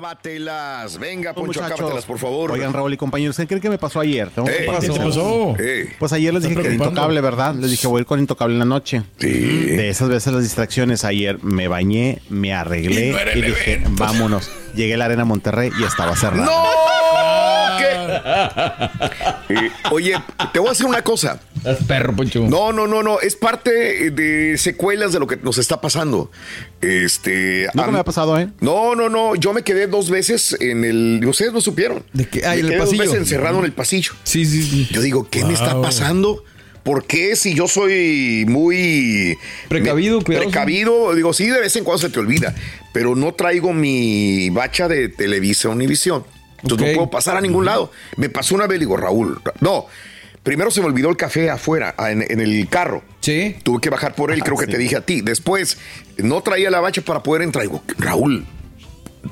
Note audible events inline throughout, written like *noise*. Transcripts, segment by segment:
Acábatelas. Venga, Pues, Poncho, muchachos, acábatelas, por favor. Oigan, Raúl y compañeros, ¿qué creen que me pasó ayer? Eh. ¿qué te pasó? Pues ayer les dije que era intocable, ¿verdad? Les dije, voy a ir con intocable en la noche. De esas veces las distracciones, ayer me bañé, me arreglé Y no y dije, vámonos. Llegué a la arena Monterrey y estaba cerrada. ¡No! Eh, oye, te voy a decir una cosa. perro, Poncho. No, no, no, no. Es parte de secuelas de lo que nos está pasando. Este. Nunca a me ha pasado, ¿eh? No, no, no. Yo me quedé dos veces en el. Ustedes no supieron. ¿De qué? Ah, me en el pasillo. dos veces encerrado en el pasillo. Sí, sí, sí. Yo digo, ¿qué me está pasando? ¿Por qué si yo soy muy Precavido, me- cuidadoso. Precavido, digo, sí, de vez en cuando se te olvida, pero no traigo mi bacha de Televisa Univisión. Entonces no puedo pasar a ningún lado. Me pasó una vez, digo, Raúl, Ra- no. Primero se me olvidó el café afuera, ah, en, en el carro. Sí. Tuve que bajar por él, creo que te dije a ti. Después, no traía la bacha para poder entrar. Digo, Raúl,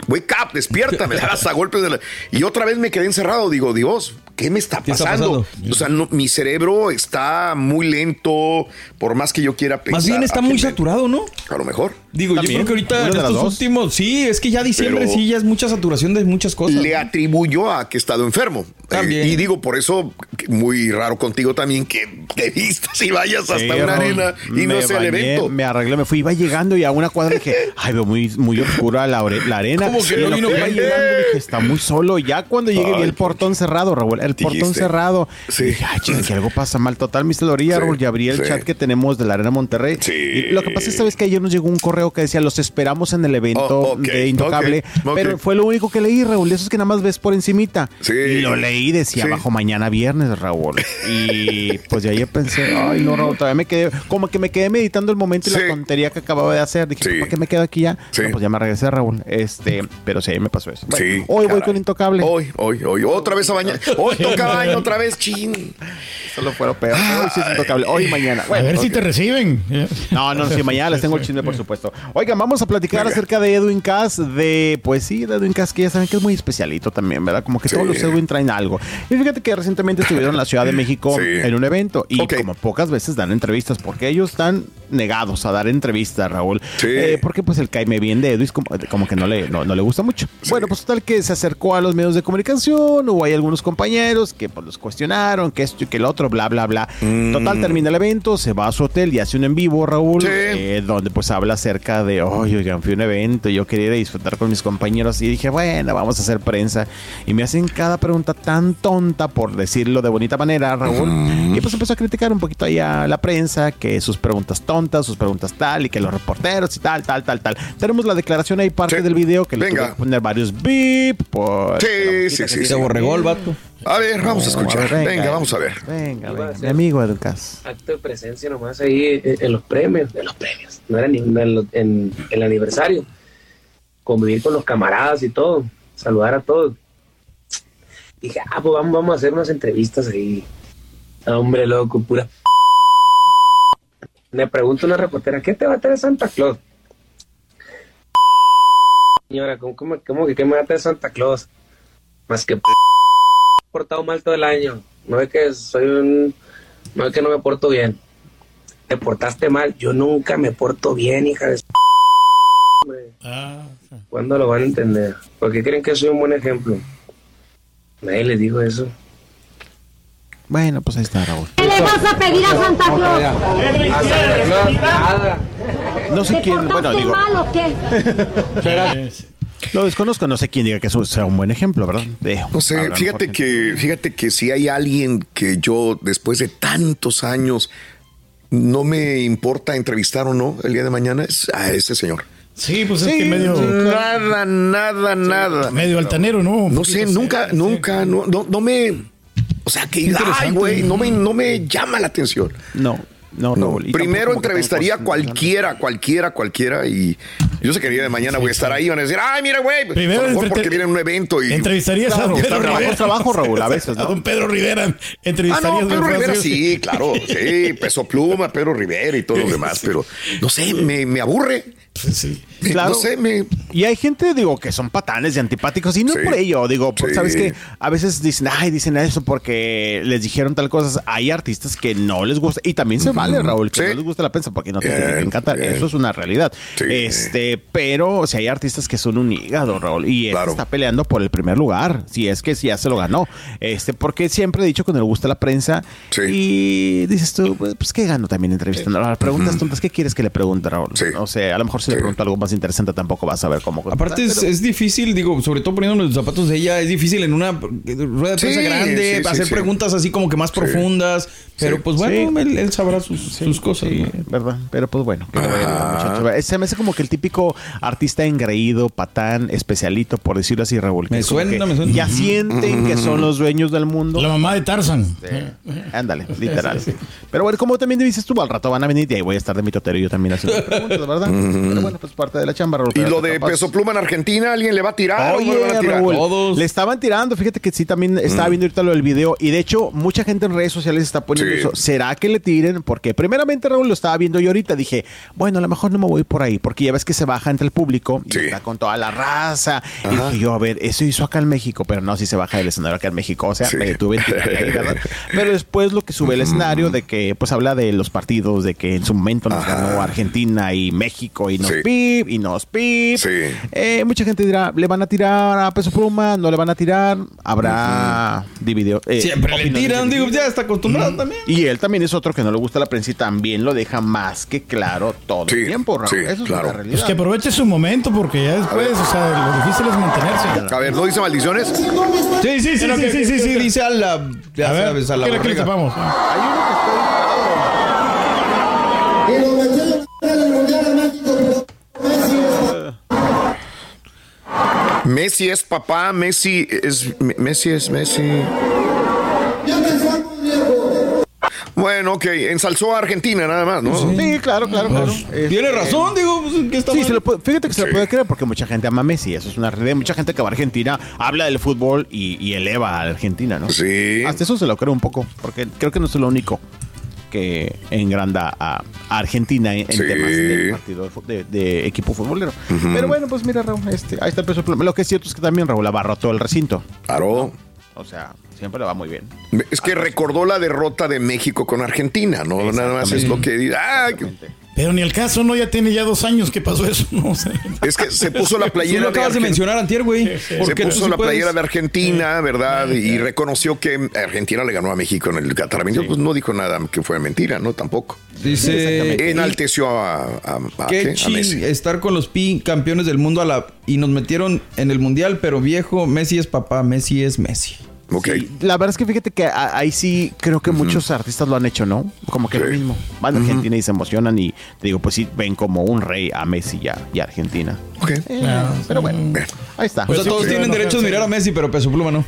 wake up, despierta, me *laughs* das a golpes de la... Y otra vez me quedé encerrado. Digo, Dios, ¿qué me está ¿Qué está pasando? O sea, no- mi cerebro está muy lento, por más que yo quiera pensar. Más bien está ¿a muy me- saturado, ¿no? A lo mejor. Digo, yo creo que ahorita en estos últimos, sí, es que ya diciembre Pero- sí ya es mucha saturación de muchas cosas. Le atribuyo a que he estado enfermo. También. Eh, y digo, por eso, muy raro contigo también, que te vistas y vayas hasta una arena y no sea el evento. Me arreglé, me fui, iba llegando y a una cuadra dije, *laughs* ay, veo muy, muy oscura la, ore- la arena. ¿Cómo que Y no vino que iba llegando dije, está muy solo. Ya cuando llegué vi el portón cerrado, Raúl, el portón Dijiste. cerrado. Sí. Dije, ay, chinga, que algo pasa mal. Total, me celoría, Sí, Raúl, y abrí el sí. chat que tenemos de la arena Monterrey. Sí. Y lo que pasa es ¿sabes que ayer nos llegó un correo que decía, los esperamos en el evento Oh, de Intocable. Pero fue lo único que leí, Raúl. Eso es que nada más ves por encimita. Sí. Y lo leí, decía Sí. bajo mañana viernes, Raúl. Y pues de ahí pensé, ay, no, Raúl, todavía me quedé, como que me quedé meditando el momento y Sí. la tontería que acababa de hacer. Dije, Sí. ¿por qué me quedo aquí ya? Sí. No, pues ya me regresé, Raúl. Este, pero sí, ahí me pasó eso. Bueno, Sí, hoy voy caray. con Intocable. Hoy, hoy, hoy. Otra vez a bañar. *laughs* Hoy toca baño, otra vez, chin. Solo fue lo peor. Hoy sí es Intocable. Hoy mañana. A ver si te reciben. No, no, sí, mañana les tengo el chisme, por supuesto. Oigan, vamos a platicar acerca de Edwin Cass, de, pues sí, de Edwin Cass, que ya saben que es muy especialito también, ¿verdad? Como que Sí. todos los Edwin traen algo. Y fíjate que recientemente estuvieron en la Ciudad de México Sí. en un evento y como pocas veces dan entrevistas, porque ellos están negados a dar entrevistas, Raúl. Sí. Eh, porque pues el caime bien de Edwin como, como que no le, no, no le gusta mucho. Bueno, pues tal que se acercó a los medios de comunicación, hubo ahí algunos compañeros que pues los cuestionaron, que esto y que el otro, bla, bla, bla. Total, termina el evento, se va a su hotel y hace un en vivo, Raúl, Mm. Sí. eh, donde pues habla acerca de, oye, oigan, fui a un evento, yo quería ir a disfrutar con mis compañeros y dije, bueno, vamos a hacer prensa. Y me hacen cada pregunta tan tonta, por decirlo de bonita manera, Raúl. Y pues empezó a criticar un poquito ahí a la prensa, que sus preguntas tontas, sus preguntas tal, y que los reporteros y tal, tal, tal, tal. Tenemos la declaración ahí, parte Sí. del video, que le tuve que poner varios beep. Por Sí, musiquita sí, sí, tiene. Se borregó el vato. A ver, vamos a escuchar. ver, Venga, vamos a ver. Venga, venga. Mi amigo Edwin Cass. acto de presencia nomás ahí eh, en los premios, en los premios, no era ni en, lo- en el aniversario, convivir con los camaradas y todo, saludar a todos. Dije, ah, pues vamos, vamos a hacer unas entrevistas ahí. Ah, Hombre, loco, pura. Me pregunta una reportera, ¿qué te va a traer Santa Claus? Señora, ¿cómo, cómo, cómo que qué me va a traer Santa Claus? Más que portado mal todo el año. No es que soy un. No es que no me porto bien. Te portaste mal. Yo nunca me porto bien, hija de. Hombre. ¿Cuándo lo van a entender? ¿Por qué creen que soy un buen ejemplo? Nadie les dijo eso. Bueno, pues ahí está, Raúl. ¿Qué le vas a pedir a Santa Claus? A Santa Claus, nada. No sé ¿Te quién, bueno, digo, mal o qué? *laughs* lo desconozco, no sé quién diga que eso sea un buen ejemplo, ¿verdad? De- No sé, fíjate que, fíjate que si hay alguien que yo, después de tantos años, no me importa entrevistar o no el día de mañana, es a ese señor. Sí, pues es que medio, Nada, nada, nada. medio altanero, ¿no? No sé, sí, nunca, sí. nunca, no, no, no me. O sea, que diga, ay, güey, no me, no me llama la atención. No, no, No, primero entrevistaría a cualquiera, cualquiera, cualquiera y yo sé que el día de mañana voy a estar ahí van a decir, ay, mira, güey, Primero a lo mejor entrete- porque viene un evento y... Entrevistarías Claro, a don Pedro Rivera. trabajo, Raúl, a *laughs* veces, ¿no? A don Pedro Rivera. Ah, Entrevistarías no, Pedro Rivera sí. sí, claro, sí, Peso Pluma, Pedro Rivera y todo lo *laughs* demás, pero no sé, me, me aburre. Pues sí. Claro. No sé, me... Y hay gente, digo, que son patanes y antipáticos, y no Sí. por ello, digo, Sí. sabes que a veces dicen, ay, dicen eso porque les dijeron tal cosa. Hay artistas que no les gusta, y también se vale, Raúl, que no les gusta la prensa porque no te tiene que encantar. Eso es una realidad. Este, pero si hay artistas que son un hígado, Raúl, y este Claro. está peleando por el primer lugar, si es que ya se lo ganó. Este, porque siempre he dicho que no le gusta la prensa, y dices tú, pues, pues, ¿qué gano también entrevistando? Ahora, preguntas tontas, ¿qué quieres que le pregunte, Raúl? O sea, a lo mejor si le pregunto algo más interesante tampoco vas a ver cómo. Aparte es, pero- es difícil, digo, sobre todo poniendo los zapatos de ella, es difícil en una rueda de Sí, prensa grande sí, sí, hacer sí. preguntas así como que más profundas, pero Sí. pues bueno, Sí. él, él sabrá sus, sus cosas. Sí, ¿no? ¿verdad? Pero pues bueno, que Ah. Se me hace como que el típico artista engreído, patán, especialito, por decirlo así, que Me suena, me suena. Ya sienten que son los dueños del mundo. La mamá de Tarzan. Sí. Ándale, literal. Pero bueno, como también dices tú, al rato van a venir y ahí voy a estar de mitotero yo también haciendo preguntas, ¿verdad? Pero bueno, pues parte de la chamba, Raúl. Y lo de tapas. Peso Pluma en Argentina, ¿alguien le va a tirar o no le van a Oye, tirar? Raúl, Todos. le estaban tirando, fíjate que sí, también estaba viendo ahorita lo del video y de hecho mucha gente en redes sociales está poniendo Sí. eso. ¿Será que le tiren? Porque primeramente, Raúl, lo estaba viendo yo ahorita, dije, bueno, a lo mejor no me voy por ahí, porque ya ves que se baja entre el público y Sí. está con toda la raza. Y dije yo, a ver, eso hizo acá en México, pero no, si se baja del escenario acá en México, o sea, Sí. me detuve. *laughs* Pero después lo que sube el escenario de que, pues habla de los partidos, de que en su momento nos Ajá. ganó Argentina y México y nos Sí. pip y nos pip. Sí. Eh, mucha gente dirá, ¿le van a tirar a Peso Pluma? ¿No le van a tirar? Habrá dividido. eh, Siempre le tiran, digo, ya está acostumbrado también. Y él también es otro que no le gusta la prensa y también lo deja más que claro todo Sí, el tiempo, Raúl. sí, Eso es claro. una Pues realidad. que aproveche su momento porque ya después, o sea, lo difícil es mantenerse. A ver, ¿no dice maldiciones? Sí, sí, sí, Pero sí, que- sí, sí, que- sí, que- dice a la, ya A ver, sabes, a la ¿qué le- qué le borrega. tapamos? Messi es papá, Messi es Messi es Messi. Bueno, ok, ensalzó a Argentina nada más, ¿no? Sí, claro, claro, claro. Este, Tiene razón, digo, pues, ¿qué está Sí, se lo puede- fíjate que se Sí. lo puede creer porque mucha gente ama a Messi, eso es una realidad. Mucha gente que va a Argentina habla del fútbol y, y eleva a Argentina, ¿no? Sí. Hasta eso se lo creo un poco, porque creo que no es lo único que engranda a, Argentina en, Sí. temas de partido de, equipo futbolero. Pero bueno, pues mira, Raúl, este, ahí está el peso pluma. Lo que es cierto es que también Raúl abarrotó el recinto. Claro. O sea, siempre le va muy bien. Es que recordó la derrota de México con Argentina, ¿no? Nada más es lo que ah, Pero ni el caso, ¿no? Ya tiene ya dos años que pasó eso. No *laughs* sé. es que se puso la Tú playera lo acabas de Argen- mencionar antier, güey. Se puso sí la puedes. playera de Argentina, ¿verdad? Y reconoció que Argentina le ganó a México en el Qatar. Pues no dijo nada que fue mentira, ¿no? Tampoco. Dice... Enalteció a, a, a- Qué ¿qué? a Messi. estar con los pi campeones del mundo a la y nos metieron en el mundial, pero viejo, Messi es papá, Messi es Messi. Sí, la verdad es que fíjate que ahí sí creo que muchos artistas lo han hecho, ¿no? Como que lo Sí. mismo. Van a Argentina y se emocionan y te digo, pues sí, ven como un rey a Messi y a, y a Argentina. Ok. Eh, Ah, pero bueno, Bien. ahí está. O sea, Pues todos sí, tienen no, derecho a sí. admirar a Messi, pero Peso Pluma no.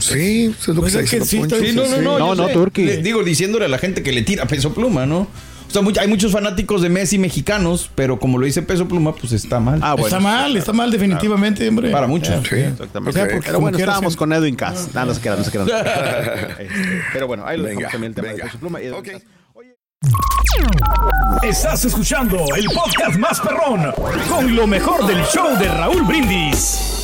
Sí, eso es lo Pues que es está que sí. Sí, no, no, no. No, no, sé. Turki. Le- Digo, diciéndole a la gente que le tira Peso Pluma, ¿no? O sea, much- hay muchos fanáticos de Messi mexicanos, pero como lo dice Peso Pluma, pues está mal. Ah, bueno. está mal, está mal definitivamente, hombre. Para muchos. Sí. Exactamente. Ok. Pero bueno, estábamos con Edwin Cass. Nada, no se queda, no se queda. no se queda. Este, pero bueno, ahí lo Venga, dejamos también el tema venga. de Peso Pluma y Edwin. Oye, Estás escuchando el podcast más perrón con lo mejor del show de Raúl Brindis.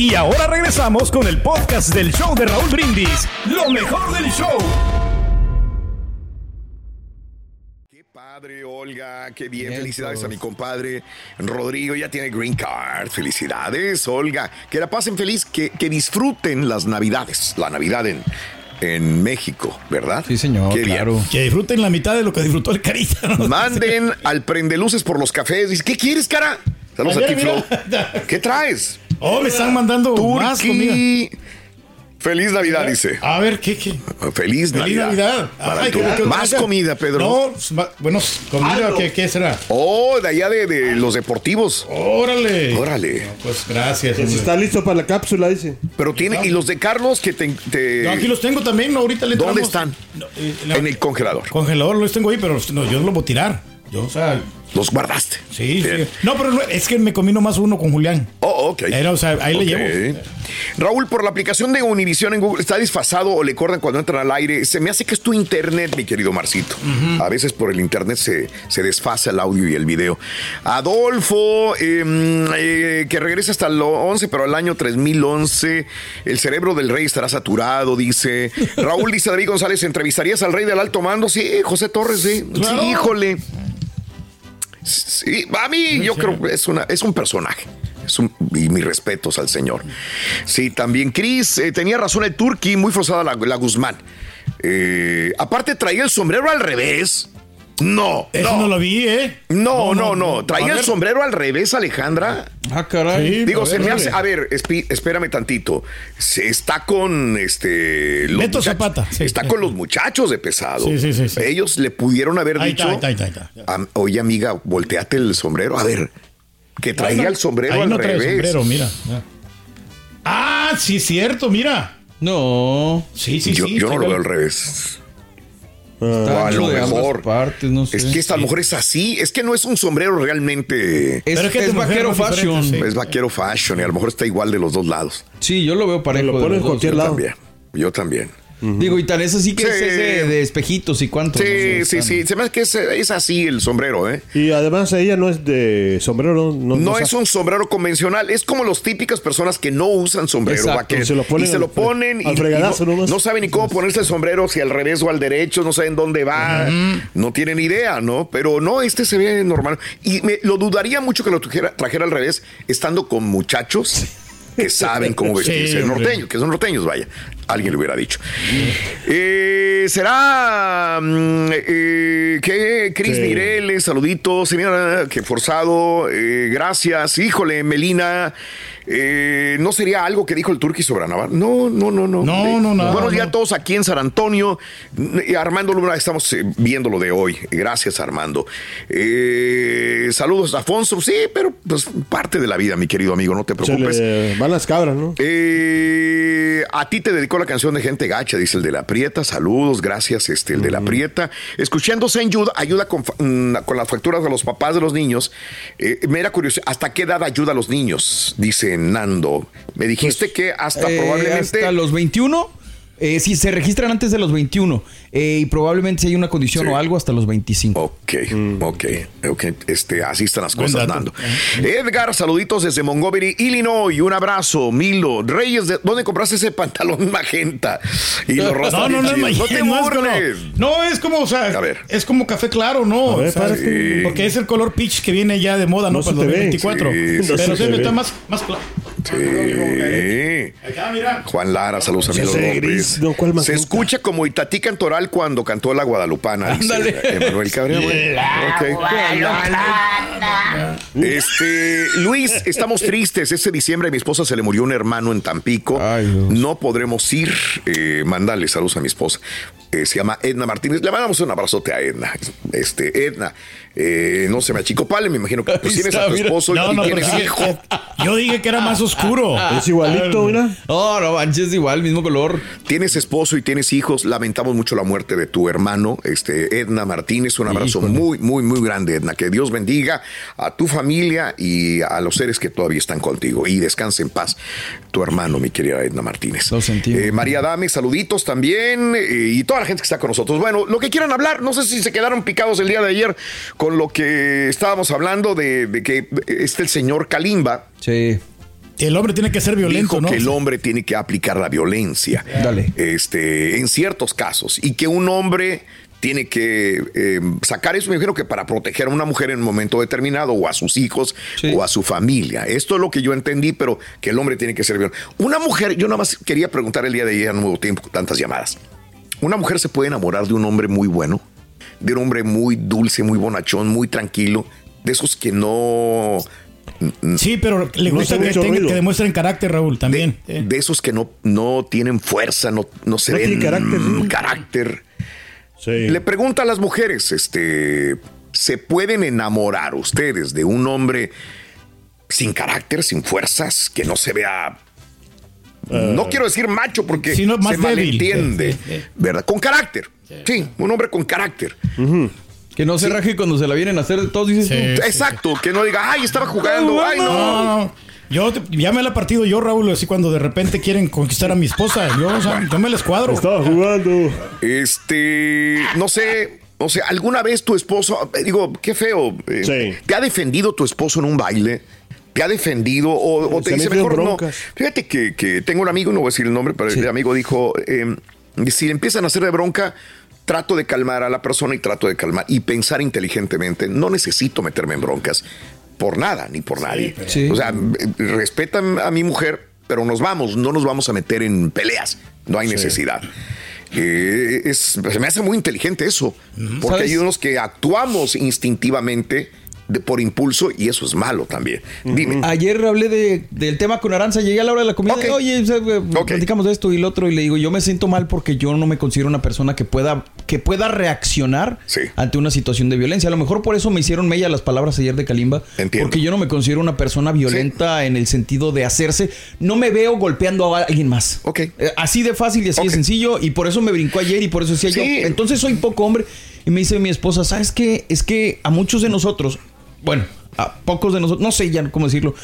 Y ahora regresamos con el podcast del show de Raúl Brindis, lo mejor del show. Padre, Olga, qué bien. Felicidades a mi compadre Rodrigo. Ya tiene green card. Felicidades, Olga. Que la pasen feliz, que, que disfruten las Navidades. La Navidad en, en México, ¿verdad? Sí, señor, Qué bien. claro. Que disfruten la mitad de lo que disfrutó el carita. ¿no? Manden *laughs* al prendeluces por los cafés. Dice, ¿qué quieres, cara? Saludos a ti, Flo. mira. *laughs* ¿Qué traes? Oh, me están mandando más comida. Turquí. Feliz Navidad, dice. A ver, ¿qué, qué? Feliz Feliz Navidad. Navidad. Para Ay, tú. ¿qué- qué- Más qué- comida, Pedro. No, bueno, comida, ¿qué, qué será? Oh, de allá de, de los deportivos. Órale. Órale. Pues gracias. Hombre. está listo para la cápsula, dice. Pero tiene, y los de Carlos que te. te- Yo aquí los tengo también, no, ahorita le ¿Dónde están? No, eh, la- En el congelador. congelador los tengo ahí, pero no, yo no los voy a tirar. Yo, o sea, Los guardaste. sí, sí. No, pero es que me comí nomás uno con Julián. Oh, ok. Era, o sea, ahí le llevo. Raúl, por la aplicación de Univision en Google, ¿está desfasado o le cortan cuando entran al aire? Se me hace que es tu internet, mi querido Marcito. A veces por el internet se, se desfasa el audio y el video. Adolfo, eh, eh, que regresa hasta el 11, pero al año 3011, el cerebro del rey estará saturado, dice. *laughs* Raúl dice, David González, ¿entrevistarías al rey del alto mando? Sí, José Torres, sí. Claro. Sí, híjole. Sí, a mí yo creo que es, una, es un personaje. Es un- y mis respetos al señor. Sí, también Chris, eh, tenía razón el Turqui, muy forzada la, la Guzmán. Eh, aparte traía el sombrero al revés. No, Eso no, lo vi, ¿eh? no, no, no. Traía el sombrero al revés, Alejandra. Ah, caray. Sí, Digo, se ver, me hace. A ver, espérame tantito. Se está con este. los Beto muchachos- Zapata, sí. está con los muchachos de pesado. Sí, sí, sí, sí. Ellos le pudieron haber Ahí dicho. está, ahí está, ahí está, ahí está. "Am- Oye, amiga, volteate el sombrero. A ver, que traía el sombrero Ahí al no trae revés. sombrero, mira. Ah, sí, cierto, mira. No. Sí, sí, yo sí. yo no lo veo al revés. Está O a lo mejor. partes, no sé. Es que esta a lo mejor es así. Es que no es un sombrero realmente. Es, Pero es que es mujer vaquero fashion. sí. Es vaquero fashion y a lo mejor está igual de los dos lados. Sí, yo lo veo parejo. Lo de pone los en cualquier Yo lado. también. Yo también. Digo, y tan es así que Sí. es ese de espejitos y cuánto. Sí, ¿no? sí, sí. Se me hace que es, es así el sombrero, ¿eh? Y además ella no es de sombrero, no. No, es un sombrero convencional, es como las típicas personas que no usan sombrero vaquero. se lo ponen y se lo ponen y, al y no, no saben ni cómo ponerse el sombrero, si al revés o al derecho, no saben dónde va, no tienen idea, ¿no? Pero no, este se ve normal. Y me, lo dudaría mucho que lo trajera, trajera al revés, estando con muchachos que saben cómo *laughs* Sí, vestirse, hombre. norteños, que son norteños, vaya. Alguien le hubiera dicho. Eh, será mm, eh, que Cris Sí. Mireles, saluditos, señora, que forzado, eh, gracias, híjole, Melina. eh, ¿No sería algo que dijo el Turqui sobre Navarro? No, no, no, no. No, Eh, no, nada, Buenos días no. a todos aquí en San Antonio. Eh, Armando Luna, estamos viendo lo de hoy. Gracias, Armando. Eh, saludos, Afonso. Sí, pero pues parte de la vida, mi querido amigo, no te preocupes. van las cabras, ¿no? A ti te dedicó la canción de Gente Gacha, dice el de la Prieta. Saludos, gracias, este, el de la Prieta. Escuchándose en ayuda, ayuda con, mm, con las facturas de los papás de los niños. Eh, me era curioso, ¿hasta qué edad ayuda a los niños? Dice Nando. Me dijiste que hasta Eh, probablemente. Hasta los 21. Eh, si se registran antes de los 21 eh, y probablemente si hay una condición Sí. o algo hasta los 25. Ok, ok, ok. Este, así están las cosas. Nando. Edgar, saluditos desde Montgomery, Illinois. Un abrazo, Milo. Reyes, ¿de ¿dónde compraste ese pantalón *laughs* magenta? Y los No, no, no, no, no te no es como- burles. No, es como, o sea, A ver. es como café claro, ¿no? A ver, O sea, párate. Porque es el color peach que viene ya de moda, ¿no? No Para se el te ve. 2024. Sí, sí, Pero se está más, más claro. Sí. Juan Lara, saludos amigos gris, no, ¿cuál Se escucha como Itatí Cantoral cuando cantó La Guadalupana. Ándale. Emanuel Cabrera. Bueno, ok. Este, Luis, estamos tristes. Este diciembre a mi esposa se le murió un hermano en Tampico. Ay, no podremos ir. Eh, mándale saludos a mi esposa. Eh, se llama Edna Martínez. Le mandamos un abrazote a Edna. Este, Edna, eh, no se me achicopale, me imagino que *laughs* pues, tienes a tu esposo No, y no, tienes hijo. *laughs* Yo dije que era más oscuro. Es igualito, mira. No, no manches, igual, mismo color. Tienes esposo y tienes hijos. Lamentamos mucho la muerte de tu hermano, este Edna Martínez. Un abrazo Híjole. muy, muy, muy grande, Edna. Que Dios bendiga a tu familia y a los seres que todavía están contigo. Y descanse en paz, tu hermano, mi querida Edna Martínez. Lo sentimos. Eh, María Dame, saluditos también. eh, y toda la gente que está con nosotros. Bueno, lo que quieran hablar, no sé si se quedaron picados el día de ayer con lo que estábamos hablando de, de que este el señor Kalimba Sí. El hombre tiene que ser violento, dijo ¿no? que el hombre tiene que aplicar la violencia. Dale. Este, en ciertos casos. Y que un hombre tiene que eh, sacar eso, me imagino que para proteger a una mujer en un momento determinado, o a sus hijos, Sí. o a su familia. Esto es lo que yo entendí, pero que el hombre tiene que ser violento. Una mujer, yo nada más quería preguntar el día de ayer, no hubo tiempo, tantas llamadas. ¿Una mujer se puede enamorar de un hombre muy bueno? De un hombre muy dulce, muy bonachón, muy tranquilo, de esos que no... Sí, pero le gusta que, tenga- que demuestren carácter, Raúl, de, también. eh. de esos que no, no tienen fuerza, no, no se No ven tienen carácter, sí. carácter. Sí. Le pregunta a las mujeres, este, ¿se pueden enamorar ustedes de un hombre sin carácter, sin fuerzas, que no se vea... no quiero decir macho porque Sino más se débil. malentiende, Sí, sí, sí. ¿verdad? Con carácter. Sí, un hombre con carácter. Que no se raje cuando se la vienen a hacer todos, dices Sí. tú. Exacto, que no diga, ay, estaba jugando, ay, No, no. no. Yo te- ya me la he partido yo, Raúl, así cuando de repente quieren conquistar a mi esposa. Yo, o sea, yo me les cuadro. Estaba jugando. Este, no sé, no sé, ¿alguna vez tu esposo, eh, digo, qué feo, eh, Sí. te ha defendido tu esposo en un baile? ¿Te ha defendido o, o te Se dice mejor no? broncas. Fíjate que, que tengo un amigo, no voy a decir el nombre, pero el amigo dijo, eh, si empiezan a hacer de bronca, trato de calmar a la persona y trato de calmar y pensar inteligentemente. No necesito meterme en broncas por nada ni por nadie. Sí. O sea, respetan a mi mujer, pero nos vamos, no nos vamos a meter en peleas. No hay necesidad. Eh, es, se me hace muy inteligente eso, porque ¿Sabes? hay unos que actuamos instintivamente de- por impulso y eso es malo también. Dime. Ayer hablé de- del tema con Aranza, llegué a la hora de la comida. Ok. Oye, platicamos de esto y lo otro. Y le digo, yo me siento mal porque yo no me considero una persona que pueda, que pueda reaccionar Sí. ante una situación de violencia. A lo mejor por eso me hicieron mella las palabras ayer de Kalimba. Entiendo. Porque yo no me considero una persona violenta en el sentido de hacerse. No me veo golpeando a alguien más. Ok. Eh, así de fácil y así de sencillo. Y por eso me brincó ayer y por eso decía Sí. yo. Entonces soy poco hombre. Y me dice mi esposa, ¿sabes qué? Es que a muchos de nosotros, bueno, a pocos de nosotros, no sé ya cómo decirlo,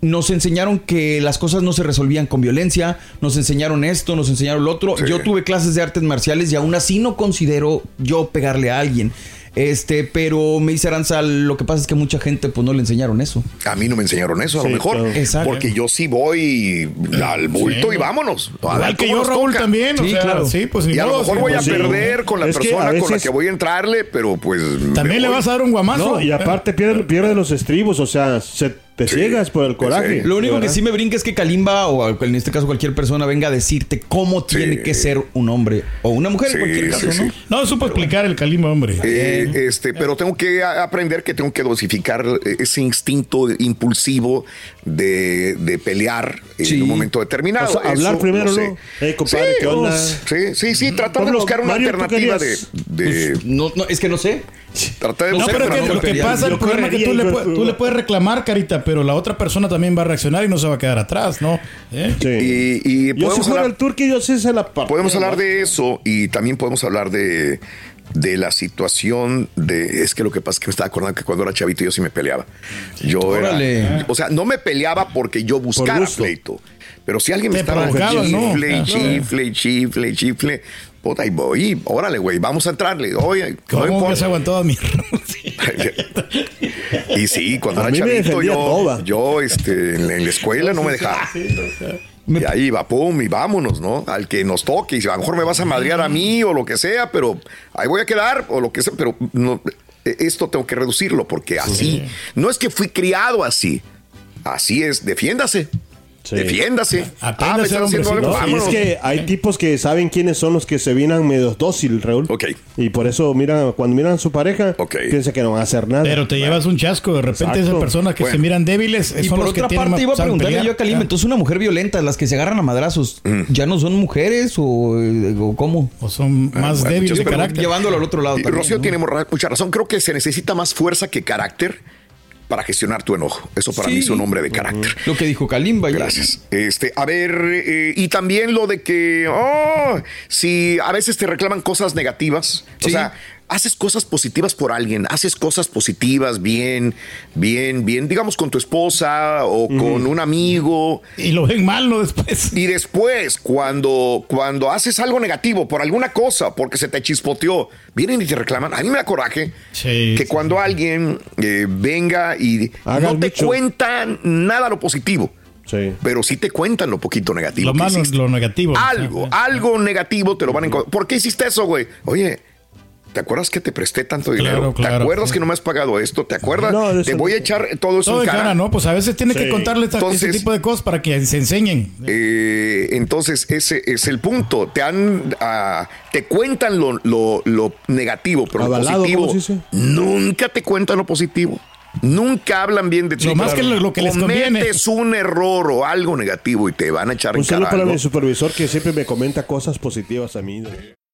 nos enseñaron que las cosas no se resolvían con violencia, nos enseñaron esto, nos enseñaron lo otro. Sí. Yo tuve clases de artes marciales y aún así no considero yo pegarle a alguien. Este, pero me dice Aranza, lo que pasa es que mucha gente pues no le enseñaron eso. A mí no me enseñaron eso, a lo mejor. claro. Exacto. Porque yo sí voy al bulto Sí. y vámonos. Igual que yo, Raúl, toca. también. o Sí, sea, claro. Sí, pues ni Y a lo mejor sí, voy a pues, sí. perder con la Es persona con la que voy a entrarle, pero pues. También le vas a dar un guamazo. No, y aparte pierde, pierde los estribos, o sea, se, te Sí. ciegas por el coraje. Sí. Lo único que sí me brinca es que Kalimba, o en este caso cualquier persona, venga a decirte cómo Sí. tiene que ser un hombre o una mujer Sí, en cualquier sí, caso, ¿no? sí. No supo explicar el calima, hombre. Eh, este, pero tengo que aprender que tengo que dosificar ese instinto impulsivo de, de pelear Sí. en un momento determinado. O sea, hablar Eso, primero, sé. ¿no? Eh, compadre, sí, ¿qué onda? Sí, sí, sí, tratar de buscar una Mario, ¿tú alternativa de, Pues, no, no, es que no sé. tratar de No, buscar pero una que lo que pasa, el problema es que tú le, tú le puedes reclamar, Carita, pero la otra persona también va a reaccionar y no se va a quedar atrás, ¿no? ¿Eh? Sí. Y, y yo podemos fuera hablar- el turqui, yo sí se la parte. Podemos hablar de eso y también podemos hablar de, de la situación de... Es que lo que pasa es que me estaba acordando que cuando era chavito yo sí me peleaba. Yo Órale. era... O sea, no me peleaba porque yo buscara gusto. pleito. Pero si alguien me estaba ¿no? chifle, y chifle, y chifle, y chifle, puta, ahí voy, órale, güey, vamos a entrarle. Oye, no ¿Cómo que importa. se aguantó mi *laughs* *laughs* Y sí, cuando A era chavito yo, toda. yo este, en, la, en la escuela no me dejaba. Y ahí iba, pum, y vámonos, ¿no? Al que nos toque. Y a lo mejor me vas a madrear a mí o lo que sea, pero ahí voy a quedar o lo que sea. Pero no, eh, esto tengo que reducirlo porque así. No es que fui criado así. Así es, defiéndase. Defiéndase. Ah, No, y es que hay tipos que saben quiénes son los que se vienen medio dócil, Raúl. Ok. Y por eso, mira, cuando miran a su pareja, piensan que no van a hacer nada. Pero te llevas un chasco. De repente Exacto. esas personas que se miran débiles Y son por los otra parte más- iba a preguntarle pelear. yo a Kalim, entonces una mujer violenta, las que se agarran a madrazos, ¿ya no son mujeres o, o cómo? O son más Bueno, débiles de carácter. Llevándolo al otro lado Y también, Rocío ¿no? tiene mucha razón. Creo que se necesita más fuerza que carácter para gestionar tu enojo. Eso para Sí. mí es un hombre de carácter. Lo que dijo Kalimba. Gracias. Este, a ver, eh, y también lo de que, oh, si a veces te reclaman cosas negativas, o Sí. sea, haces cosas positivas por alguien, haces cosas positivas bien, bien, bien, digamos con tu esposa o con un amigo. Y lo ven mal, ¿no? Después. Y después, cuando, cuando haces algo negativo por alguna cosa, porque se te chispoteó, vienen y te reclaman. A mí me da coraje que cuando alguien eh, venga y no te mucho. cuentan nada lo positivo. Pero sí te cuentan lo poquito negativo. Lo malo, lo negativo. Algo, algo negativo te lo van a encontrar. ¿Por qué hiciste eso, güey? Oye, ¿te acuerdas que te presté tanto dinero? ¿Te claro. acuerdas que no me has pagado esto? ¿te acuerdas? No, te voy a echar todo eso Todo en cara. cara, ¿no? Pues a veces tienes que contarle esta- ese Entonces- tipo de cosas para que se enseñen. Eh, entonces, ese es el punto. Te han, ah, te cuentan lo, lo- lo negativo, pero Avalado, lo positivo nunca te cuentan lo positivo. Nunca hablan bien de ti. Lo más que lo- lo que les conviene. Cometes un error o algo negativo y te van a echar Un en cara saludo para algo. mi supervisor que siempre me comenta cosas positivas a mí.